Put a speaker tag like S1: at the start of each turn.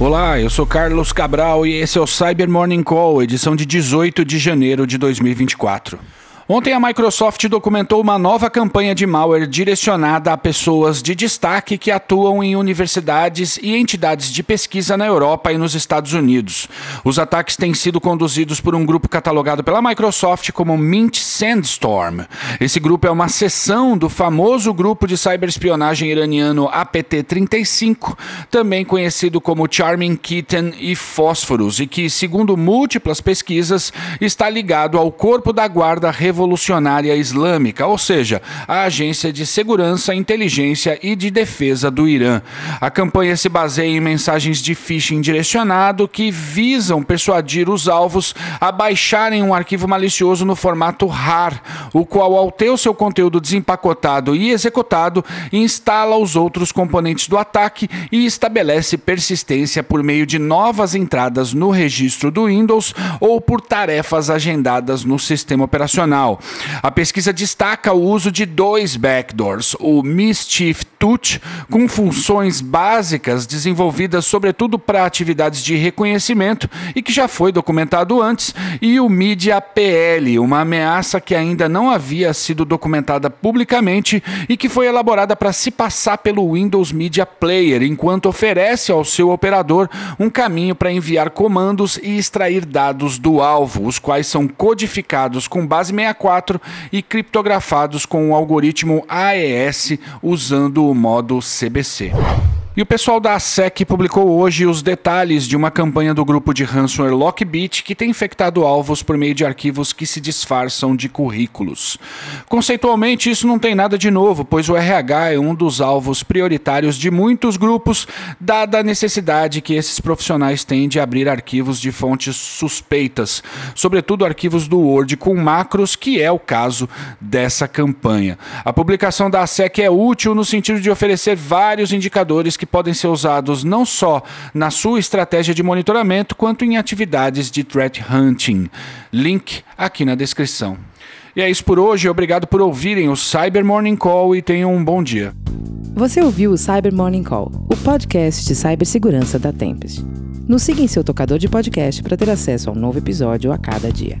S1: Olá, eu sou Carlos Cabral e esse é o Cyber Morning Call, edição de 18 de janeiro de 2024. Ontem a Microsoft documentou uma nova campanha de malware direcionada a pessoas de destaque que atuam em universidades e entidades de pesquisa na Europa e nos Estados Unidos. Os ataques têm sido conduzidos por um grupo catalogado pela Microsoft como Mint Sandstorm. Esse grupo é uma seção do famoso grupo de cyberespionagem iraniano APT-35, também conhecido como Charming Kitten e Phosphorus, e que, segundo múltiplas pesquisas, está ligado ao corpo da Guarda Revolucionária Revolucionária Islâmica, ou seja, a Agência de Segurança, Inteligência e de Defesa do Irã. A campanha se baseia em mensagens de phishing direcionado que visam persuadir os alvos a baixarem um arquivo malicioso no formato RAR, o qual, ao ter o seu conteúdo desempacotado e executado, instala os outros componentes do ataque e estabelece persistência por meio de novas entradas no registro do Windows ou por tarefas agendadas no sistema operacional. A pesquisa destaca o uso de dois backdoors, o Mischief Touch, com funções básicas desenvolvidas sobretudo para atividades de reconhecimento e que já foi documentado antes, e o Media PL, uma ameaça que ainda não havia sido documentada publicamente e que foi elaborada para se passar pelo Windows Media Player, enquanto oferece ao seu operador um caminho para enviar comandos e extrair dados do alvo, os quais são codificados com base 64 64 e criptografados com o algoritmo AES usando o modo CBC. E o pessoal da SEC publicou hoje os detalhes de uma campanha do grupo de ransomware Lockbit que tem infectado alvos por meio de arquivos que se disfarçam de currículos. Conceitualmente, isso não tem nada de novo, pois o RH é um dos alvos prioritários de muitos grupos, dada a necessidade que esses profissionais têm de abrir arquivos de fontes suspeitas, sobretudo arquivos do Word com macros, que é o caso dessa campanha. A publicação da SEC é útil no sentido de oferecer vários indicadores que podem ser usados não só na sua estratégia de monitoramento, quanto em atividades de threat hunting. Link aqui na descrição. E é isso por hoje. Obrigado por ouvirem o Cyber Morning Call e tenham um bom dia.
S2: Você ouviu o Cyber Morning Call, o podcast de cibersegurança da Tempest. Nos siga em seu tocador de podcast para ter acesso a um novo episódio a cada dia.